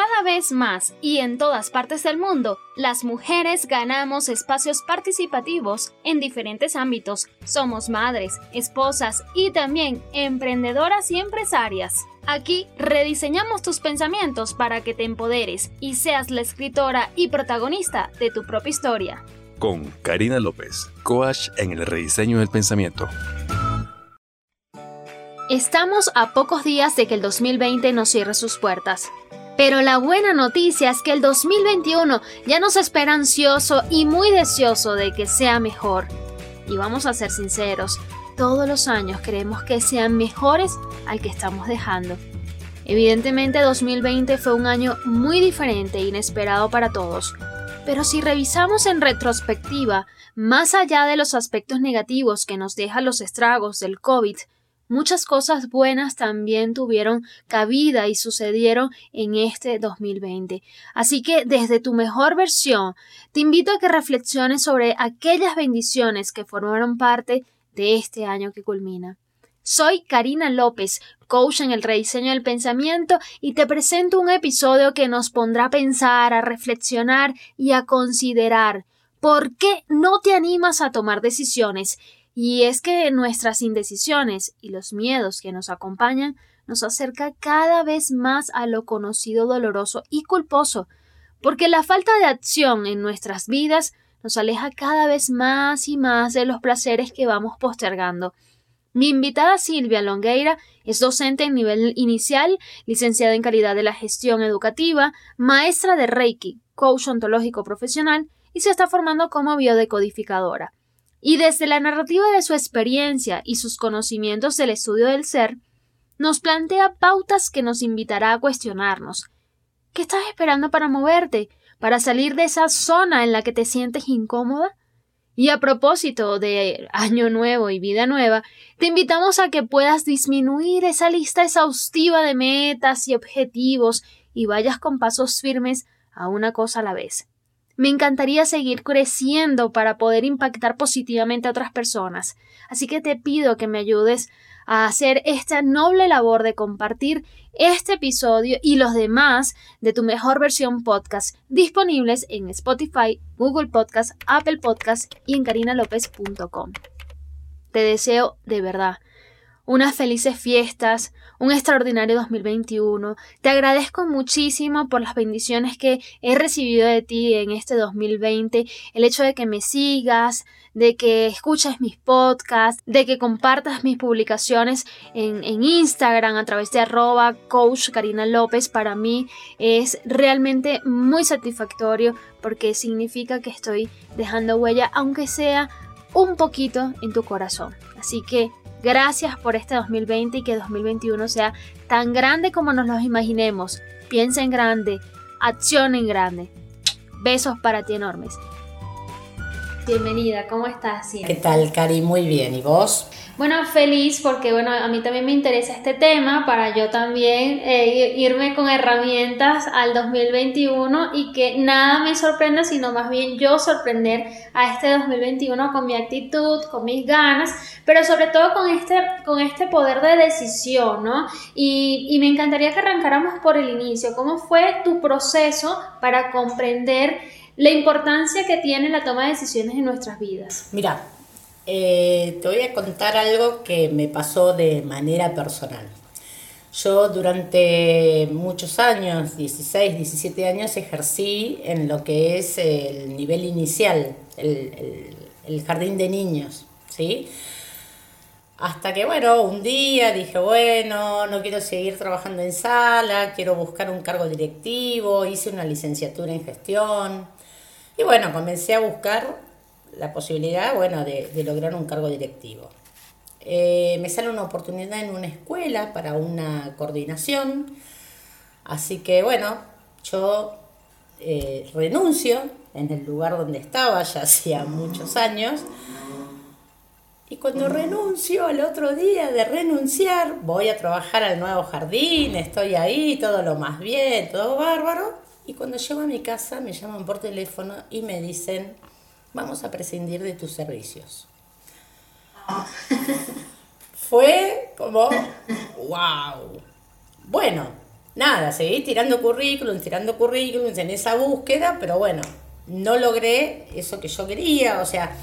Cada vez más y en todas partes del mundo, las mujeres ganamos espacios participativos en diferentes ámbitos. Somos madres, esposas y también emprendedoras y empresarias. Aquí rediseñamos tus pensamientos para que te empoderes y seas la escritora y protagonista de tu propia historia. Con Karina López, coach en el rediseño del pensamiento. Estamos a pocos días de que el 2020 nos cierre sus puertas. Pero la buena noticia es que el 2021 ya nos espera ansioso y muy deseoso de que sea mejor. Y vamos a ser sinceros, todos los años queremos que sean mejores al que estamos dejando. Evidentemente 2020 fue un año muy diferente e inesperado para todos, pero si revisamos en retrospectiva, más allá de los aspectos negativos que nos dejan los estragos del COVID, muchas cosas buenas también tuvieron cabida y sucedieron en este 2020. Así que desde tu mejor versión, te invito a que reflexiones sobre aquellas bendiciones que formaron parte de este año que culmina. Soy Karina López, coach en el rediseño del pensamiento, y te presento un episodio que nos pondrá a pensar, a reflexionar y a considerar por qué no te animas a tomar decisiones y es que nuestras indecisiones y los miedos que nos acompañan nos acerca cada vez más a lo conocido doloroso y culposo, porque la falta de acción en nuestras vidas nos aleja cada vez más y más de los placeres que vamos postergando. Mi invitada Silvia Longueira es docente en nivel inicial, licenciada en calidad de la gestión educativa, maestra de Reiki, coach ontológico profesional y se está formando como biodecodificadora y desde la narrativa de su experiencia y sus conocimientos del estudio del ser, nos plantea pautas que nos invitará a cuestionarnos. ¿Qué estás esperando para moverte? ¿Para salir de esa zona en la que te sientes incómoda? Y a propósito de Año Nuevo y Vida Nueva, te invitamos a que puedas disminuir esa lista exhaustiva de metas y objetivos y vayas con pasos firmes a una cosa a la vez. Me encantaría seguir creciendo para poder impactar positivamente a otras personas. Así que te pido que me ayudes a hacer esta noble labor de compartir este episodio y los demás de tu mejor versión podcast disponibles en Spotify, Google Podcast, Apple Podcast y en carinalopez.com. Te deseo de verdad unas felices fiestas, un extraordinario 2021. Te agradezco muchísimo por las bendiciones que he recibido de ti en este 2020, el hecho de que me sigas, de que escuches mis podcasts, de que compartas mis publicaciones en, en Instagram a través de arroba coach Karina López. Para mí es realmente muy satisfactorio porque significa que estoy dejando huella, aunque sea un poquito en tu corazón. Así que Gracias por este 2020 y que 2021 sea tan grande como nos lo imaginemos. Piensa en grande, acción en grande. Besos para ti enormes. Bienvenida, ¿cómo estás? ¿Qué tal, Cari? Muy bien, ¿y vos? Bueno, feliz porque bueno, a mí también me interesa este tema para yo también eh, irme con herramientas al 2021 y que nada me sorprenda, sino más bien yo sorprender a este 2021 con mi actitud, con mis ganas, pero sobre todo con este, con este poder de decisión, ¿no? Y, y me encantaría que arrancáramos por el inicio. ¿Cómo fue tu proceso para comprender la importancia que tiene la toma de decisiones en nuestras vidas? Mira, eh, te voy a contar algo que me pasó de manera personal. Yo durante muchos años, 16, 17 años, ejercí en lo que es el nivel inicial, el, el jardín de niños, ¿sí? Hasta que, bueno, un día dije, bueno, no quiero seguir trabajando en sala, quiero buscar un cargo directivo, hice una licenciatura en gestión. Y bueno, comencé a buscar la posibilidad, bueno, de, lograr un cargo directivo. Eh, me sale una oportunidad en una escuela para una coordinación, así que bueno, yo eh, renuncio en el lugar donde estaba ya hacía muchos años. Y cuando renuncio al otro día de renunciar, voy a trabajar al nuevo jardín, estoy ahí, todo lo más bien, todo bárbaro. Y cuando llego a mi casa me llaman por teléfono y me dicen, vamos a prescindir de tus servicios. Fue como, wow. Bueno, nada, seguí tirando currículum, tirando currículums en esa búsqueda, pero bueno, no logré eso que yo quería, o sea,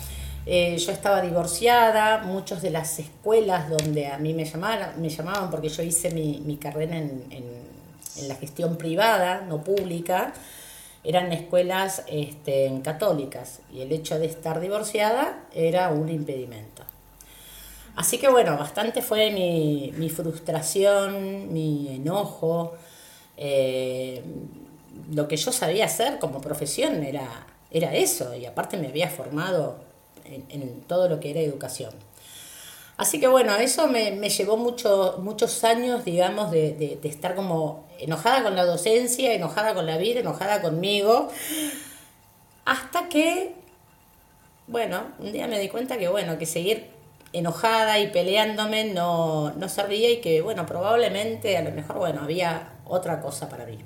eh, yo estaba divorciada, muchas de las escuelas donde a mí me llamaban, me llamaban porque yo hice mi, carrera en, en, la gestión privada, no pública, eran escuelas este, católicas y el hecho de estar divorciada era un impedimento. Así que bueno, bastante fue mi, mi frustración, mi enojo. Eh, lo que yo sabía hacer como profesión era, era eso, y aparte me había formado en, todo lo que era educación. Así que bueno, eso me, llevó mucho, muchos años, digamos, de, de, estar como enojada con la docencia, enojada con la vida, enojada conmigo, hasta que, bueno, un día me di cuenta que, bueno, que seguir enojada y peleándome no, no servía y que, bueno, probablemente a lo mejor, bueno, había otra cosa para mí.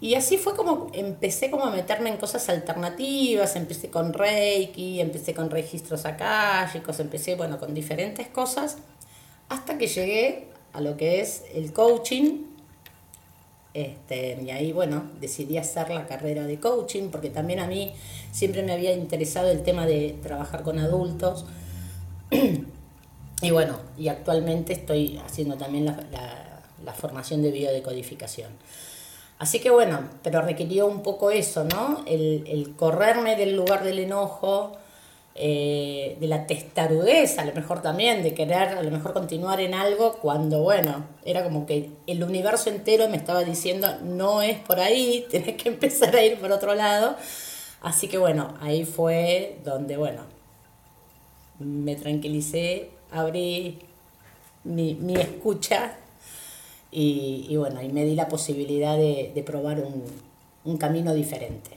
Y así fue como empecé como a meterme en cosas alternativas, empecé con Reiki, empecé con registros akáshicos, empecé, bueno, con diferentes cosas, hasta que llegué a lo que es el coaching. Este, y ahí, bueno, decidí hacer la carrera de coaching, porque también a mí siempre me había interesado el tema de trabajar con adultos y bueno, y actualmente estoy haciendo también la, formación de biodecodificación. Así que bueno, pero requirió un poco eso, ¿no? El, correrme del lugar del enojo, eh, de la testarudez, a lo mejor también, de querer a lo mejor continuar en algo cuando, bueno, era como que el universo entero me estaba diciendo, no es por ahí, tenés que empezar a ir por otro lado. Así que bueno, ahí fue donde, bueno, me tranquilicé, abrí mi, escucha y, bueno, y me di la posibilidad de, probar un, camino diferente.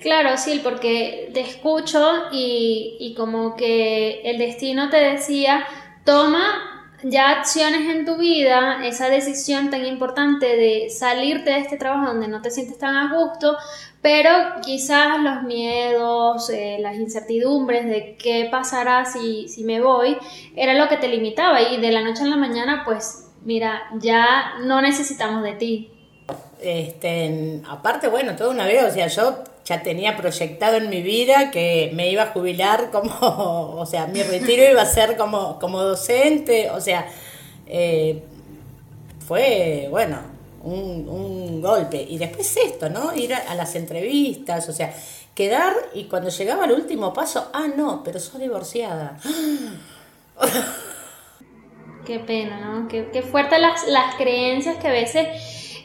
Claro, sí, porque te escucho y, y como que el destino te decía, toma ya acciones en tu vida, esa decisión tan importante de salirte de este trabajo donde no te sientes tan a gusto, pero quizás los miedos, eh, las incertidumbres de qué pasará si, si me voy, era lo que te limitaba y de la noche a la mañana, pues mira, ya no necesitamos de ti. Este, aparte, bueno, toda una vez, o sea, yo ya tenía proyectado en mi vida que me iba a jubilar como, o sea, mi retiro iba a ser como, como docente, o sea, eh, fue, bueno, un, un, golpe. Y después esto, ¿no? Ir a, las entrevistas, o sea, quedar y cuando llegaba el último paso, ah, no, pero sos divorciada. Qué pena, ¿no? Qué, qué fuertes las, las creencias que a veces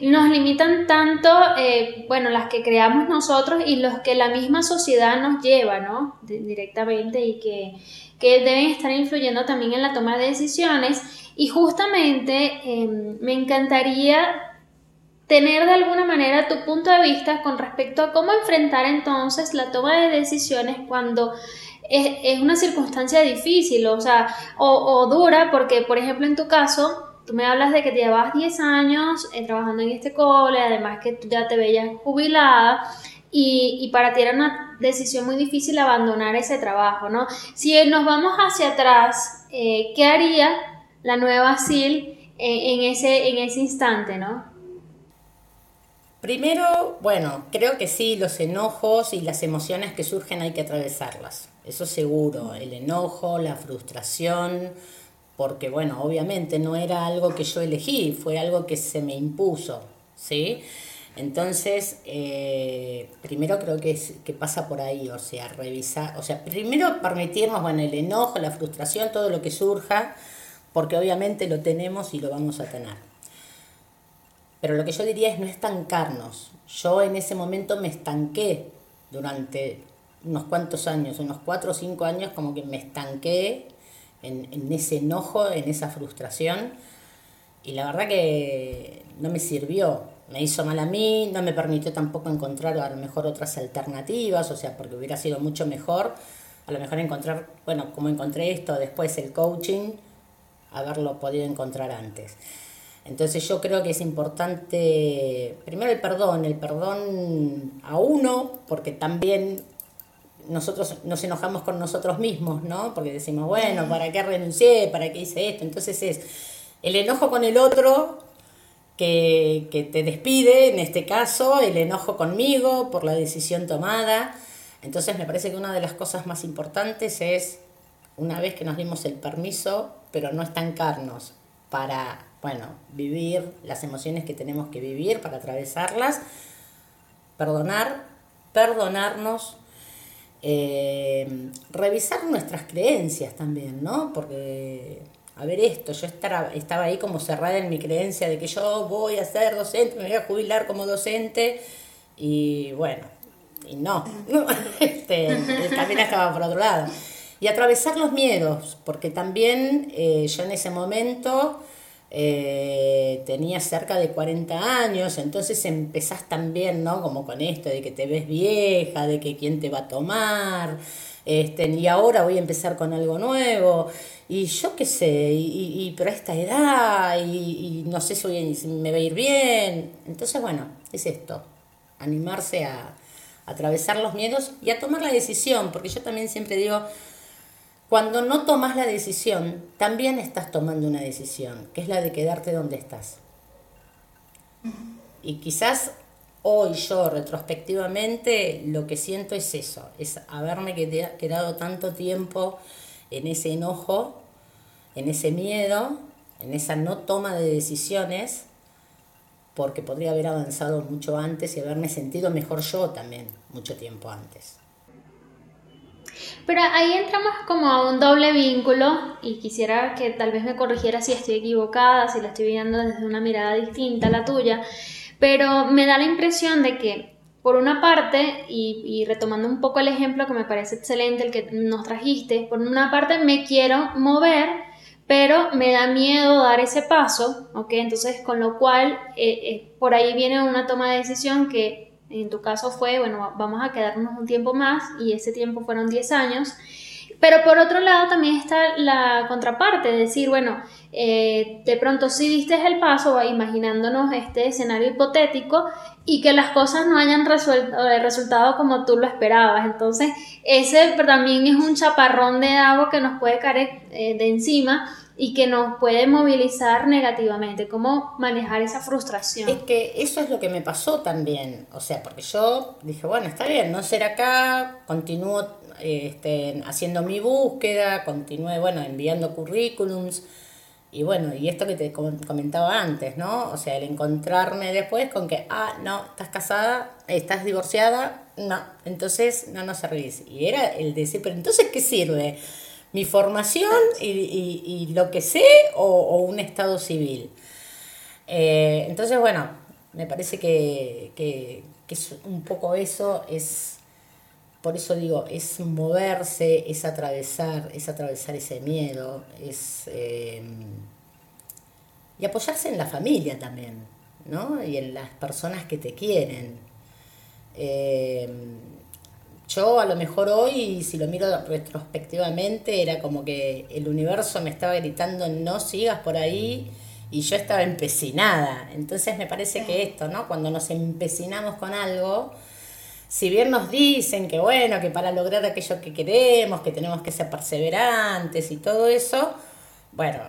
nos limitan tanto, eh, bueno, las que creamos nosotros y los que la misma sociedad nos lleva, ¿no? directamente y que, deben estar influyendo también en la toma de decisiones. Y justamente em, me encantaría tener de alguna manera tu punto de vista con respecto a cómo enfrentar entonces la toma de decisiones cuando es, una circunstancia difícil, o sea, o, dura, porque por ejemplo en tu caso, Tú me hablas de que llevas 10 años eh, trabajando en este cole, además que ya te veías jubilada y, para ti era una decisión muy difícil abandonar ese trabajo, ¿no? Si nos vamos hacia atrás, eh, ¿qué haría la nueva SIL en, ese, en ese instante, ¿no? Primero, bueno, creo que sí, los enojos y las emociones que surgen hay que atravesarlas, eso seguro, el enojo, la frustración, porque bueno, obviamente no era algo que yo elegí, fue algo que se me impuso, ¿sí? Entonces, eh, primero creo que, que pasa por ahí, o sea, revisar, o sea, primero permitirnos, bueno, el enojo, la frustración, todo lo que surja, porque obviamente lo tenemos y lo vamos a tener. Pero lo que yo diría es no estancarnos. Yo en ese momento me estanqué durante unos cuantos años, unos cuatro o cinco años, como que me estanqué en, ese enojo, en esa frustración. Y la verdad que no me sirvió, me hizo mal a mí, no me permitió tampoco encontrar a lo mejor otras alternativas, o sea, porque hubiera sido mucho mejor a lo mejor encontrar, bueno, como encontré esto, después el coaching, haberlo podido encontrar antes. Entonces yo creo que es importante, primero el perdón, el perdón a uno, porque también nosotros nos enojamos con nosotros mismos, ¿no? Porque decimos, bueno, ¿para qué renuncié? ¿Para qué hice esto? Entonces es el enojo con el otro que, que te despide, en este caso, el enojo conmigo por la decisión tomada. Entonces me parece que una de las cosas más importantes es, una vez que nos dimos el permiso, pero no estancarnos para, bueno, vivir las emociones que tenemos que vivir, para atravesarlas, perdonar, perdonarnos, eh, revisar nuestras creencias también, ¿no? Porque, a ver esto, yo estaba, ahí como cerrada en mi creencia de que yo voy a ser docente, me voy a jubilar como docente, y bueno, y no, este, camino estaba por otro lado. Y atravesar los miedos, porque también eh, yo en ese momento eh, tenía cerca de 40 años, entonces empezás también, ¿no? Como con esto de que te ves vieja, de que quién te va a tomar, este, y ahora voy a empezar con algo nuevo, y yo qué sé, y, y pero a esta edad, y, no sé si, me va a ir bien. Entonces, bueno, es esto, animarse a atravesar los miedos y a tomar la decisión, porque yo también siempre digo, cuando no tomas la decisión, también estás tomando una decisión, que es la de quedarte donde estás. Y quizás hoy yo retrospectivamente lo que siento es eso, es haberme quedado tanto tiempo en ese enojo, en ese miedo, en esa no toma de decisiones, porque podría haber avanzado mucho antes y haberme sentido mejor yo también mucho tiempo antes. Pero ahí entramos como a un doble vínculo y quisiera que tal vez me corrigiera si estoy equivocada, si la estoy viendo desde una mirada distinta a la tuya, pero me da la impresión de que por una parte, y, retomando un poco el ejemplo que me parece excelente, el que nos trajiste, por una parte me quiero mover, pero me da miedo dar ese paso, ¿ok? Entonces, con lo cual, eh, eh, por ahí viene una toma de decisión que en tu caso fue, bueno, vamos a quedarnos un tiempo más y ese tiempo fueron 10 años. Pero por otro lado también está la contraparte, decir, bueno, eh, de pronto si diste el paso, imaginándonos este escenario hipotético y que las cosas no hayan eh, resultado como tú lo esperabas. Entonces, ese también es un chaparrón de agua que nos puede caer eh, de encima y que nos puede movilizar negativamente. ¿Cómo manejar esa frustración? Es que eso es lo que me pasó también. O sea, porque yo dije, bueno, está bien, no ser acá, continúo este, haciendo mi búsqueda, continúe, bueno, enviando currículums. Y bueno, y esto que te comentaba antes, ¿no? O sea, el encontrarme después con que, ah, no, estás casada, estás divorciada, no, entonces no nos servís. Y era el decir, pero entonces, ¿qué sirve? Mi formación y, lo que sé o, un estado civil. Eh, entonces, bueno, me parece que, es un poco eso, es, por eso digo, es moverse, es atravesar, es atravesar ese miedo, es... Eh, y apoyarse en la familia también, ¿no? Y en las personas que te quieren. Eh, yo a lo mejor hoy, si lo miro retrospectivamente, era como que el universo me estaba gritando no sigas por ahí y yo estaba empecinada. Entonces me parece que esto, ¿no? Cuando nos empecinamos con algo, si bien nos dicen que bueno, que para lograr aquello que queremos, que tenemos que ser perseverantes y todo eso, bueno,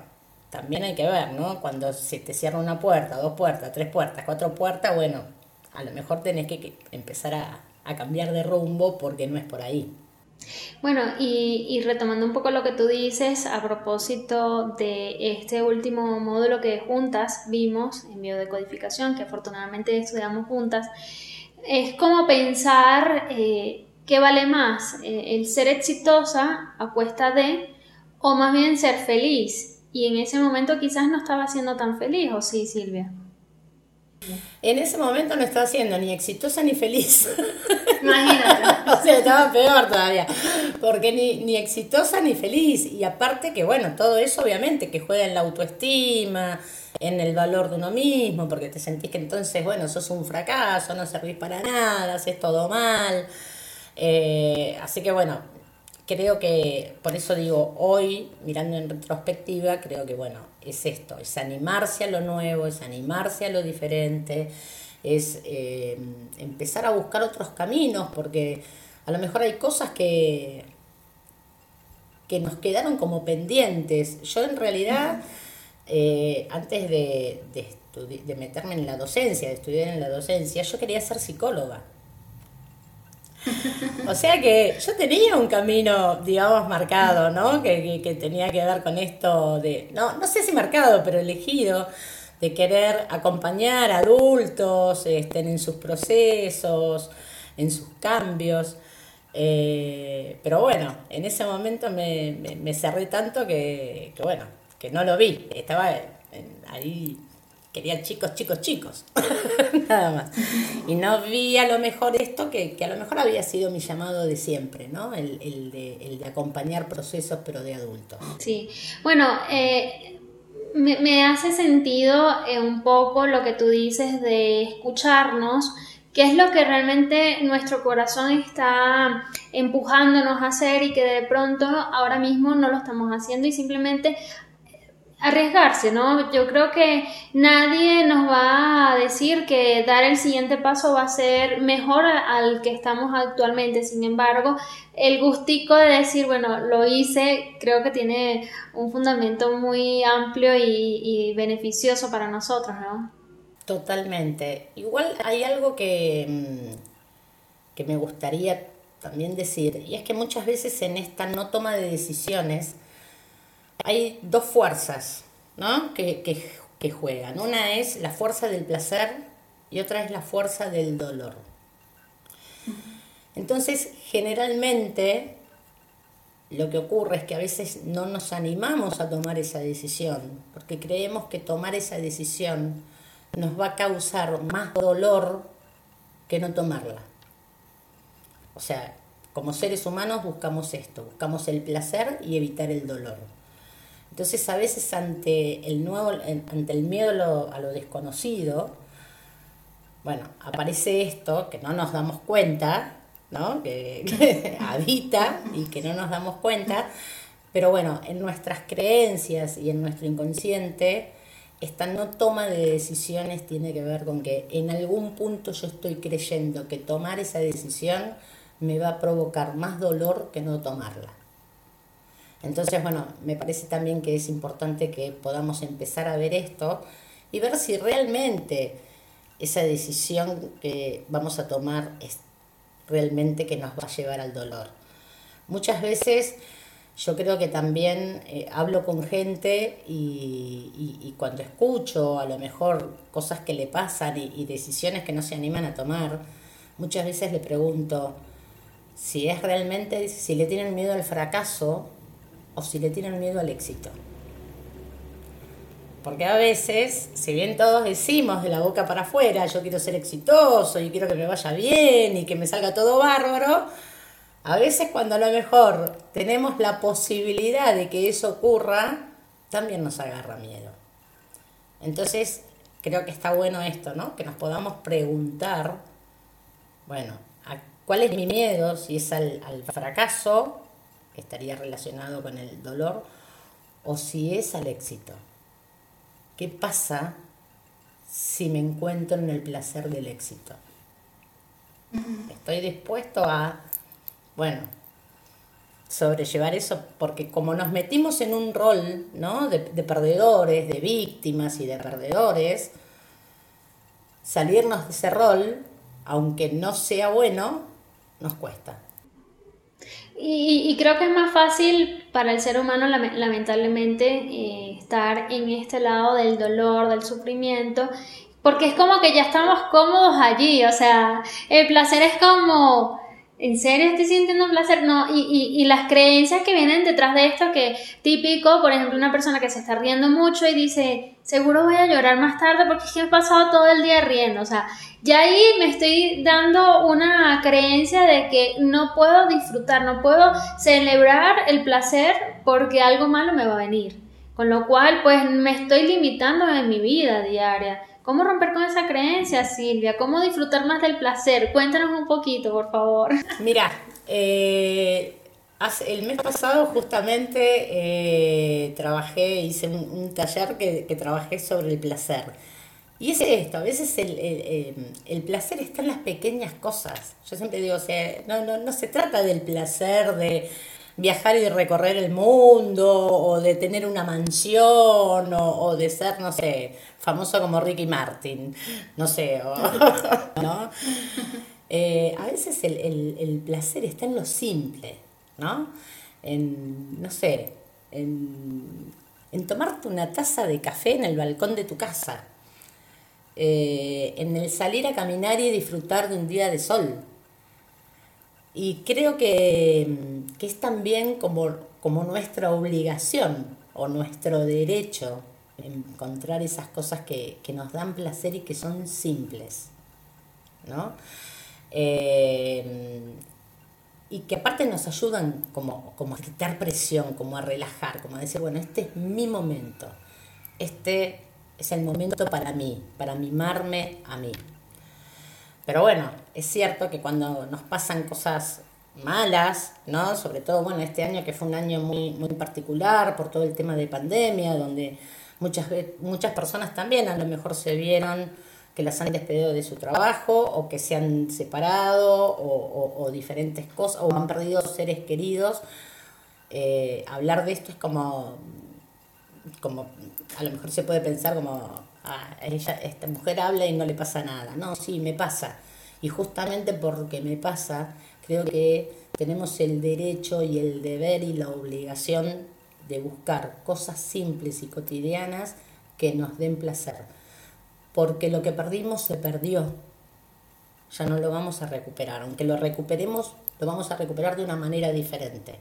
también hay que ver, ¿no? Cuando se te cierra una puerta, dos puertas, tres puertas, cuatro puertas, bueno, a lo mejor tenés que empezar a a cambiar de rumbo porque no es por ahí. Bueno, y, retomando un poco lo que tú dices a propósito de este último módulo que juntas vimos en biodecodificación, que afortunadamente estudiamos juntas, es como pensar eh, qué vale más, eh, el ser exitosa a cuesta de, o más bien ser feliz. Y en ese momento quizás no estaba siendo tan feliz, ¿o sí, Silvia? En ese momento no estaba siendo ni exitosa ni feliz. Imagínate. o sea, estaba peor todavía. Porque ni, ni exitosa ni feliz. Y aparte que, bueno, todo eso obviamente que juega en la autoestima, en el valor de uno mismo, porque te sentís que entonces, bueno, sos un fracaso, no servís para nada, haces todo mal. Eh, así que bueno, creo que, por eso digo, hoy, mirando en retrospectiva, creo que, bueno, es esto, es animarse a lo nuevo, es animarse a lo diferente, es eh, empezar a buscar otros caminos, porque a lo mejor hay cosas que, que nos quedaron como pendientes. Yo en realidad, eh, antes de, de meterme en la docencia, de estudiar en la docencia, yo quería ser psicóloga. O sea que yo tenía un camino, digamos, marcado, ¿no? Que, tenía que ver con esto de, no, no sé si marcado, pero elegido, de querer acompañar a adultos este, en sus procesos, en sus cambios. Eh, pero bueno, en ese momento me, cerré tanto que, bueno, que no lo vi. Estaba ahí quería chicos, chicos, chicos, nada más. Y no vi a lo mejor esto que, a lo mejor había sido mi llamado de siempre, ¿no? El, de, acompañar procesos, pero de adultos. Sí, bueno, eh, me, hace sentido eh, un poco lo que tú dices de escucharnos. qué es lo que realmente nuestro corazón está empujándonos a hacer y que de pronto ahora mismo no lo estamos haciendo y simplemente arriesgarse, ¿no? Yo creo que nadie nos va a decir que dar el siguiente paso va a ser mejor al que estamos actualmente. Sin embargo, el gustico de decir, bueno, lo hice, creo que tiene un fundamento muy amplio y, beneficioso para nosotros, ¿no? Totalmente. Igual hay algo que, mm, que me gustaría también decir, y es que muchas veces en esta no toma de decisiones, hay dos fuerzas ¿no? que, que, juegan. Una es la fuerza del placer y otra es la fuerza del dolor. Entonces, generalmente lo que ocurre es que a veces no nos animamos a tomar esa decisión, porque creemos que tomar esa decisión nos va a causar más dolor que no tomarla. O sea, como seres humanos buscamos esto, buscamos el placer y evitar el dolor. Entonces a veces ante el, nuevo, ante el miedo a lo, desconocido, bueno, aparece esto que no nos damos cuenta, ¿no? Que, habita y que no nos damos cuenta, pero bueno, en nuestras creencias y en nuestro inconsciente, esta no toma de decisiones tiene que ver con que en algún punto yo estoy creyendo que tomar esa decisión me va a provocar más dolor que no tomarla. Entonces, bueno, me parece también que es importante que podamos empezar a ver esto y ver si realmente esa decisión que vamos a tomar es realmente que nos va a llevar al dolor. Muchas veces yo creo que también eh, hablo con gente y, cuando escucho a lo mejor cosas que le pasan y, y decisiones que no se animan a tomar, muchas veces le pregunto si es realmente, si le tienen miedo al fracaso o si le tienen miedo al éxito. Porque a veces, si bien todos decimos de la boca para afuera, yo quiero ser exitoso y quiero que me vaya bien y que me salga todo bárbaro, a veces cuando a lo mejor tenemos la posibilidad de que eso ocurra, también nos agarra miedo. Entonces, creo que está bueno esto, ¿no? Que nos podamos preguntar, bueno, ¿cuál es mi miedo? Si es al, al fracaso estaría relacionado con el dolor, o si es al éxito. ¿Qué pasa si me encuentro en el placer del éxito? Estoy dispuesto a, bueno, sobrellevar eso, porque como nos metimos en un rol ¿no? de, de perdedores, de víctimas y de perdedores, salirnos de ese rol, aunque no sea bueno, nos cuesta. Y, creo que es más fácil para el ser humano, lamentablemente, eh, estar en este lado del dolor, del sufrimiento, porque es como que ya estamos cómodos allí, o sea, el placer es como ¿En serio estoy sintiendo placer? No, y, y, las creencias que vienen detrás de esto, que típico, por ejemplo, una persona que se está riendo mucho y dice, seguro voy a llorar más tarde porque es que he pasado todo el día riendo, o sea, ya ahí me estoy dando una creencia de que no puedo disfrutar, no puedo celebrar el placer porque algo malo me va a venir. Con lo cual, pues me estoy limitando en mi vida diaria. ¿Cómo romper con esa creencia, Silvia? ¿Cómo disfrutar más del placer? Cuéntanos un poquito, por favor. Mira, eh, el mes pasado justamente eh, trabajé, hice un, taller que, trabajé sobre el placer. Y es esto, a veces el, placer está en las pequeñas cosas. Yo siempre digo, o sea, no, no, no se trata del placer de viajar y recorrer el mundo, o de tener una mansión, o, de ser, no sé, famoso como Ricky Martin, no sé, ¿no? Eh, a veces el, placer está en lo simple, ¿no? En, no sé, en, en tomarte una taza de café en el balcón de tu casa, eh, en el salir a caminar y disfrutar de un día de sol. Y creo que, es también como, como nuestra obligación o nuestro derecho encontrar esas cosas que, nos dan placer y que son simples. ¿no? Eh, y que aparte nos ayudan como, como a quitar presión, como a relajar, como a decir, bueno, este es mi momento. Este es el momento para mí, para mimarme a mí. Pero bueno, es cierto que cuando nos pasan cosas malas, ¿no? Sobre todo, bueno, este año que fue un año muy, muy particular por todo el tema de pandemia, donde muchas, muchas personas también a lo mejor se vieron que las han despedido de su trabajo o que se han separado o, diferentes cosas o han perdido seres queridos. Eh, hablar de esto es como como a lo mejor se puede pensar como, ah, ella, esta mujer habla y no le pasa nada. No, sí, me pasa. Y justamente porque me pasa, creo que tenemos el derecho y el deber y la obligación de buscar cosas simples y cotidianas que nos den placer. Porque lo que perdimos se perdió. Ya no lo vamos a recuperar. Aunque lo recuperemos, lo vamos a recuperar de una manera diferente.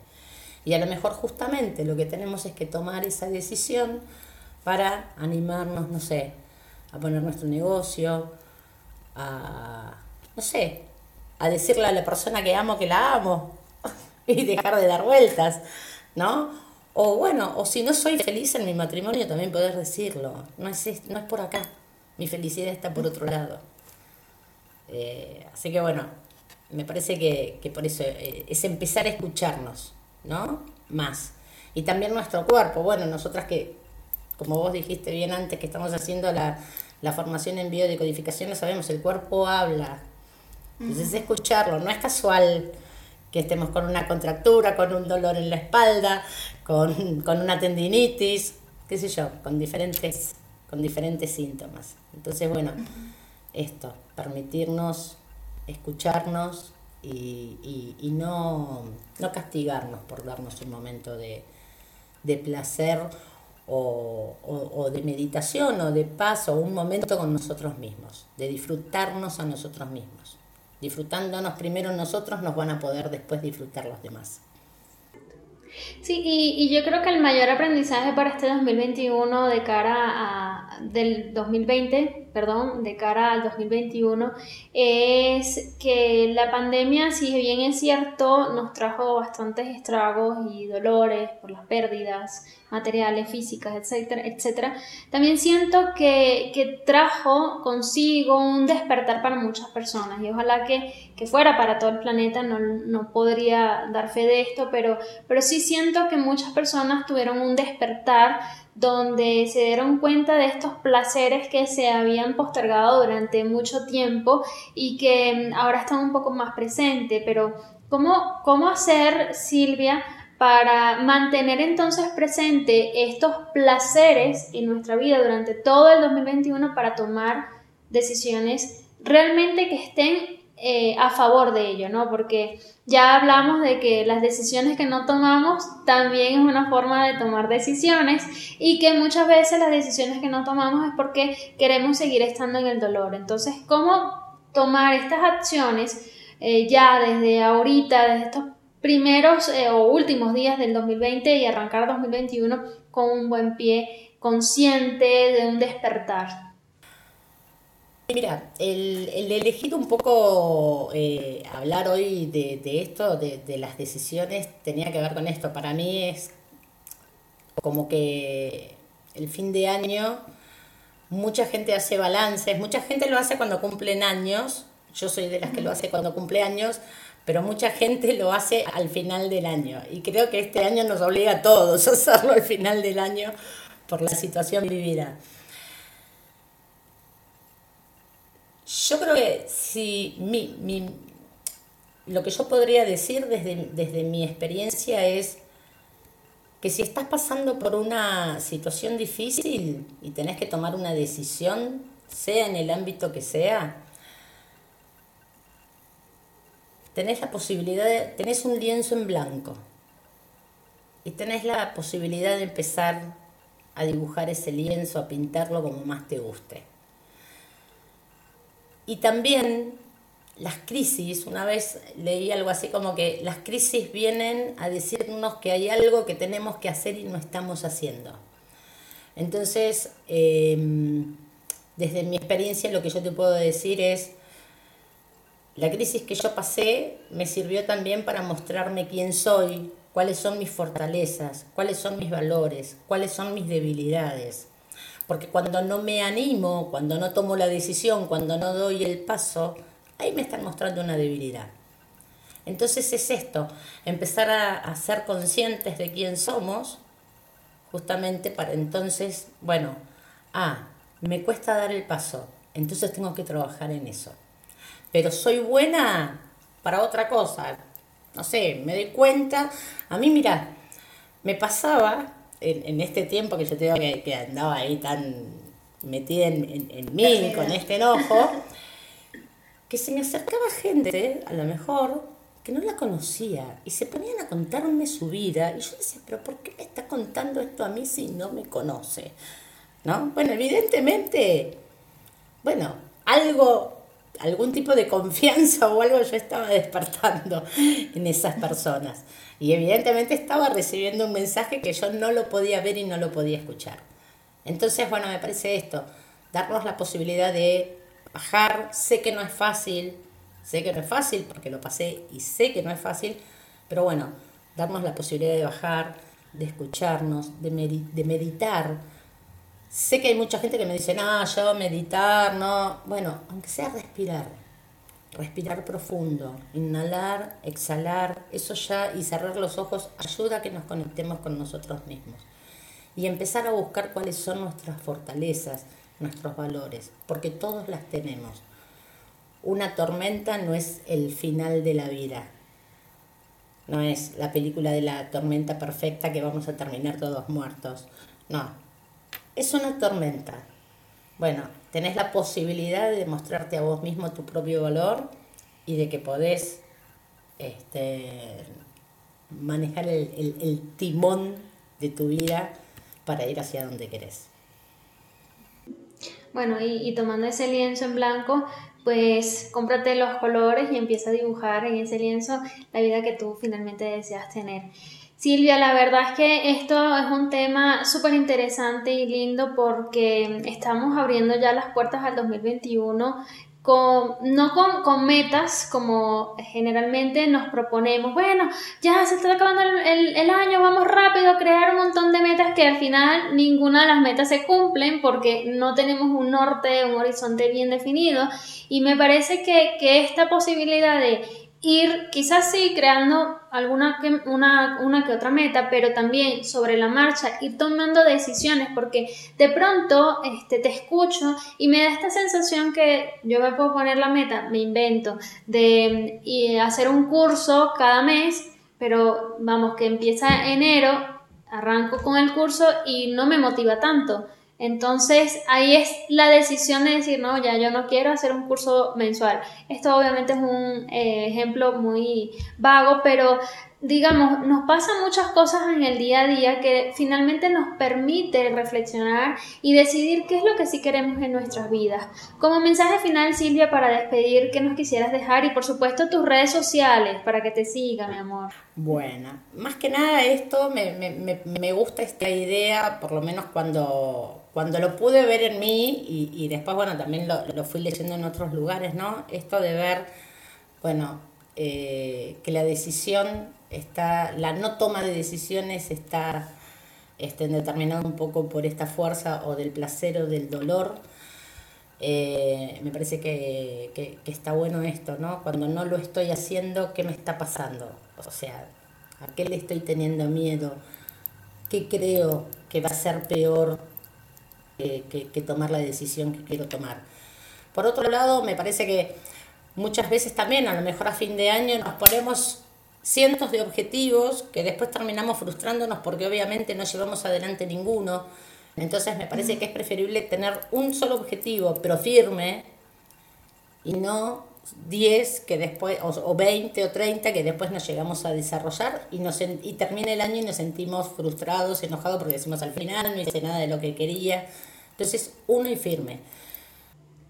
Y a lo mejor justamente lo que tenemos es que tomar esa decisión para animarnos, no sé, a poner nuestro negocio, a, no sé, a decirle a la persona que amo que la amo y dejar de dar vueltas, ¿no? O bueno, o si no soy feliz en mi matrimonio, también poder decirlo. No es, no es por acá. Mi felicidad está por otro lado. Eh, así que bueno, me parece que, por eso eh, es empezar a escucharnos. ¿no? Más. Y también nuestro cuerpo. Bueno, nosotras que, como vos dijiste bien antes, que estamos haciendo la, formación en biodecodificación, lo sabemos, el cuerpo habla. Entonces, escucharlo, no es casual que estemos con una contractura, con un dolor en la espalda, con, una tendinitis, qué sé yo, con diferentes, con diferentes síntomas. Entonces, bueno, esto, permitirnos escucharnos, y, y, no, no, castigarnos por darnos un momento de, de placer o, o, de meditación o de paz o un momento con nosotros mismos, de disfrutarnos a nosotros mismos. Disfrutándonos primero nosotros nos van a poder después disfrutar los demás. Sí, y, y, yo creo que el mayor aprendizaje para este 2021 de cara a del 2020, perdón, de cara al 2021 es que la pandemia, si bien es cierto, nos trajo bastantes estragos y dolores por las pérdidas materiales, físicas, etcétera, etcétera. También siento que, que trajo consigo un despertar para muchas personas y ojalá que, que fuera para todo el planeta, no, no, podría dar fe de esto, pero, pero sí siento que muchas personas tuvieron un despertar donde se dieron cuenta de estos placeres que se habían postergado durante mucho tiempo y que mm, ahora están un poco más presentes, pero ¿cómo, cómo hacer, Silvia, para mantener entonces presente estos placeres en nuestra vida durante todo el 2021 para tomar decisiones realmente que estén eh, a favor de ello, ¿no? Porque ya hablamos de que las decisiones que no tomamos también es una forma de tomar decisiones y que muchas veces las decisiones que no tomamos es porque queremos seguir estando en el dolor. Entonces, ¿cómo tomar estas acciones eh, ya desde ahorita, desde estos primeros eh, o últimos días del 2020 y arrancar 2021 con un buen pie consciente de un despertar? Mira, el, el elegido un poco eh, hablar hoy de, esto, de, las decisiones, tenía que ver con esto. Para mí es como que el fin de año, mucha gente hace balances, mucha gente lo hace cuando cumplen años, yo soy de las que lo hace cuando cumple años, pero mucha gente lo hace al final del año. Y creo que este año nos obliga a todos a hacerlo al final del año por la situación vivida. Yo creo que si mi, lo que yo podría decir desde, desde mi experiencia es que si estás pasando por una situación difícil y tenés que tomar una decisión, sea en el ámbito que sea, tenés la posibilidad de, tenés un lienzo en blanco y tenés la posibilidad de empezar a dibujar ese lienzo, a pintarlo como más te guste. Y también las crisis, una vez leí algo así como que las crisis vienen a decirnos que hay algo que tenemos que hacer y no estamos haciendo. Entonces, em, desde mi experiencia lo que yo te puedo decir es, la crisis que yo pasé me sirvió también para mostrarme quién soy, cuáles son mis fortalezas, cuáles son mis valores, cuáles son mis debilidades. Porque cuando no me animo, cuando no tomo la decisión, cuando no doy el paso, ahí me están mostrando una debilidad. Entonces es esto, empezar a, ser conscientes de quién somos, justamente para entonces, bueno, ah, me cuesta dar el paso, entonces tengo que trabajar en eso. Pero soy buena para otra cosa, no sé, me doy cuenta. A mí, mira, me pasaba en, este tiempo que yo te digo que, andaba ahí tan metida en, en mí, con este enojo, que se me acercaba gente, a lo mejor, que no la conocía, y se ponían a contarme su vida, y yo decía, pero ¿por qué me está contando esto a mí si no me conoce? ¿No? Bueno, evidentemente, bueno, algo, algún tipo de confianza o algo yo estaba despertando en esas personas. Y evidentemente estaba recibiendo un mensaje que yo no lo podía ver y no lo podía escuchar. Entonces, bueno, me parece esto, darnos la posibilidad de bajar, sé que no es fácil, sé que no es fácil porque lo pasé y sé que no es fácil, pero bueno, darnos la posibilidad de bajar, de escucharnos, de, de meditar. Sé que hay mucha gente que me dice, no, yo meditar, no. Bueno, aunque sea respirar, respirar profundo, inhalar, exhalar, eso ya y cerrar los ojos ayuda a que nos conectemos con nosotros mismos. Y empezar a buscar cuáles son nuestras fortalezas, nuestros valores, porque todos las tenemos. Una tormenta no es el final de la vida, no es la película de la tormenta perfecta que vamos a terminar todos muertos, no, es una tormenta. Bueno, tenés la posibilidad de demostrarte a vos mismo tu propio valor y de que podés este, manejar el, el timón de tu vida para ir hacia donde querés. Bueno, y, tomando ese lienzo en blanco, pues cómprate los colores y empieza a dibujar en ese lienzo la vida que tú finalmente deseas tener. Silvia, la verdad es que esto es un tema súper interesante y lindo porque estamos abriendo ya las puertas al 2021 no con, con, metas como generalmente nos proponemos, bueno, ya se está acabando el, el, año, vamos rápido a crear un montón de metas que al final ninguna de las metas se cumplen porque no tenemos un norte, un horizonte bien definido. Y me parece que, que esta posibilidad de ir quizás sí creando alguna que, una, que otra meta, pero también sobre la marcha ir tomando decisiones porque de pronto este, te escucho y me da esta sensación que yo me puedo poner la meta, me invento, de y hacer un curso cada mes, pero vamos que empieza enero, arranco con el curso y no me motiva tanto. Entonces ahí es la decisión de decir, no, ya yo no quiero hacer un curso mensual. Esto obviamente es un eh, ejemplo muy vago, pero digamos, nos pasan muchas cosas en el día a día que finalmente nos permite reflexionar y decidir qué es lo que sí queremos en nuestras vidas. Como mensaje final, Silvia, para despedir, ¿qué nos quisieras dejar? Y por supuesto tus redes sociales para que te siga, mi amor. Bueno, más que nada esto me, me, me gusta esta idea, por lo menos cuando, cuando lo pude ver en mí y, y después, bueno, también lo, lo fui leyendo en otros lugares, ¿no? Esto de ver, bueno, eh, que la decisión está, la no toma de decisiones está este, determinada un poco por esta fuerza o del placer o del dolor. Eh, me parece que, que, está bueno esto, ¿no? Cuando no lo estoy haciendo, ¿qué me está pasando? O sea, ¿a qué le estoy teniendo miedo? ¿Qué creo que va a ser peor que, que tomar la decisión que quiero tomar? Por otro lado, me parece que muchas veces también, a lo mejor a fin de año, nos ponemos cientos de objetivos que después terminamos frustrándonos porque obviamente no llevamos adelante ninguno. Entonces me parece que es preferible tener un solo objetivo, pero firme, y no 10 que después, o, 20 o 30 que después nos llegamos a desarrollar y, nos, y termina el año y nos sentimos frustrados, enojados porque decimos al final no hice nada de lo que quería. Entonces, uno y firme.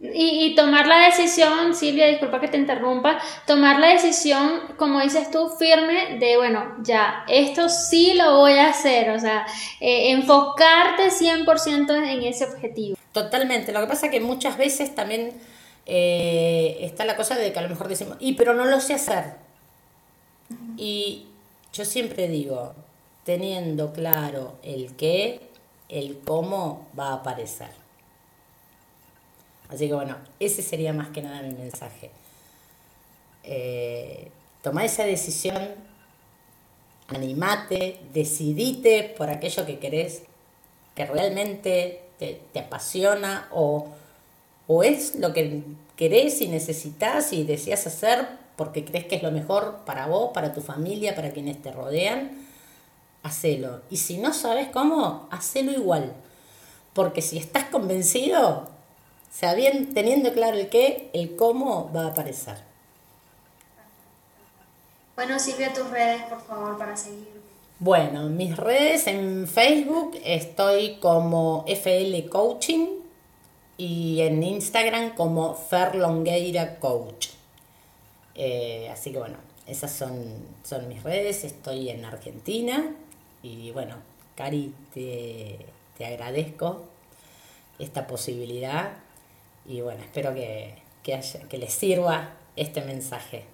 Y, tomar la decisión, Silvia, disculpa que te interrumpa, tomar la decisión, como dices tú, firme de, bueno, ya, esto sí lo voy a hacer, o sea, eh, enfocarte 100% en ese objetivo. Totalmente, lo que pasa es que muchas veces también eh, está la cosa de que a lo mejor decimos, y pero no lo sé hacer. Y yo siempre digo, teniendo claro el qué, el cómo va a aparecer. Así que bueno, ese sería más que nada mi mensaje. Eh, toma esa decisión, animate, decidite por aquello que querés, que realmente te, apasiona o, o, es lo que querés y necesitas y deseas hacer porque crees que es lo mejor para vos, para tu familia, para quienes te rodean, hacelo. Y si no sabes cómo, hacelo igual. Porque si estás convencido, Sabiendo, teniendo claro el qué, el cómo va a aparecer. Bueno, Silvia, tus redes, por favor, para seguir. Bueno, mis redes en Facebook estoy como FL Coaching y en Instagram como Ferlongueira Coach. Eh, así que bueno, esas son, son mis redes. Estoy en Argentina y bueno, Cari, te, te agradezco esta posibilidad y bueno, espero que, que, les sirva este mensaje.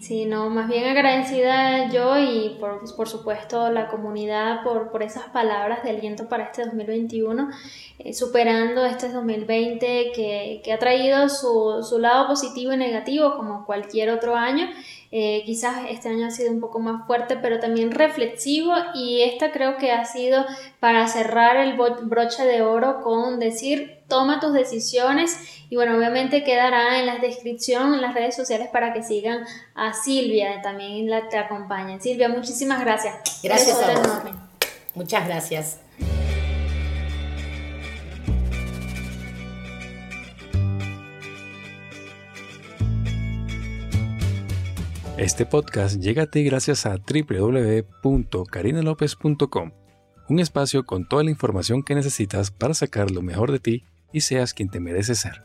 Sí, no, más bien agradecida yo y por, por supuesto la comunidad por, por, esas palabras de aliento para este 2021, eh, superando este 2020 que, que ha traído su, su, lado positivo y negativo como cualquier otro año. Eh, quizás este año ha sido un poco más fuerte, pero también reflexivo y esta creo que ha sido para cerrar el broche de oro con decir toma tus decisiones y bueno, obviamente quedará en la descripción, en las redes sociales para que sigan a Silvia, también la te acompaña. Silvia, muchísimas gracias. Gracias a vos. Muchas gracias. Este podcast llega a ti gracias a www.carinalopez.com, un espacio con toda la información que necesitas para sacar lo mejor de ti y seas quien te mereces ser.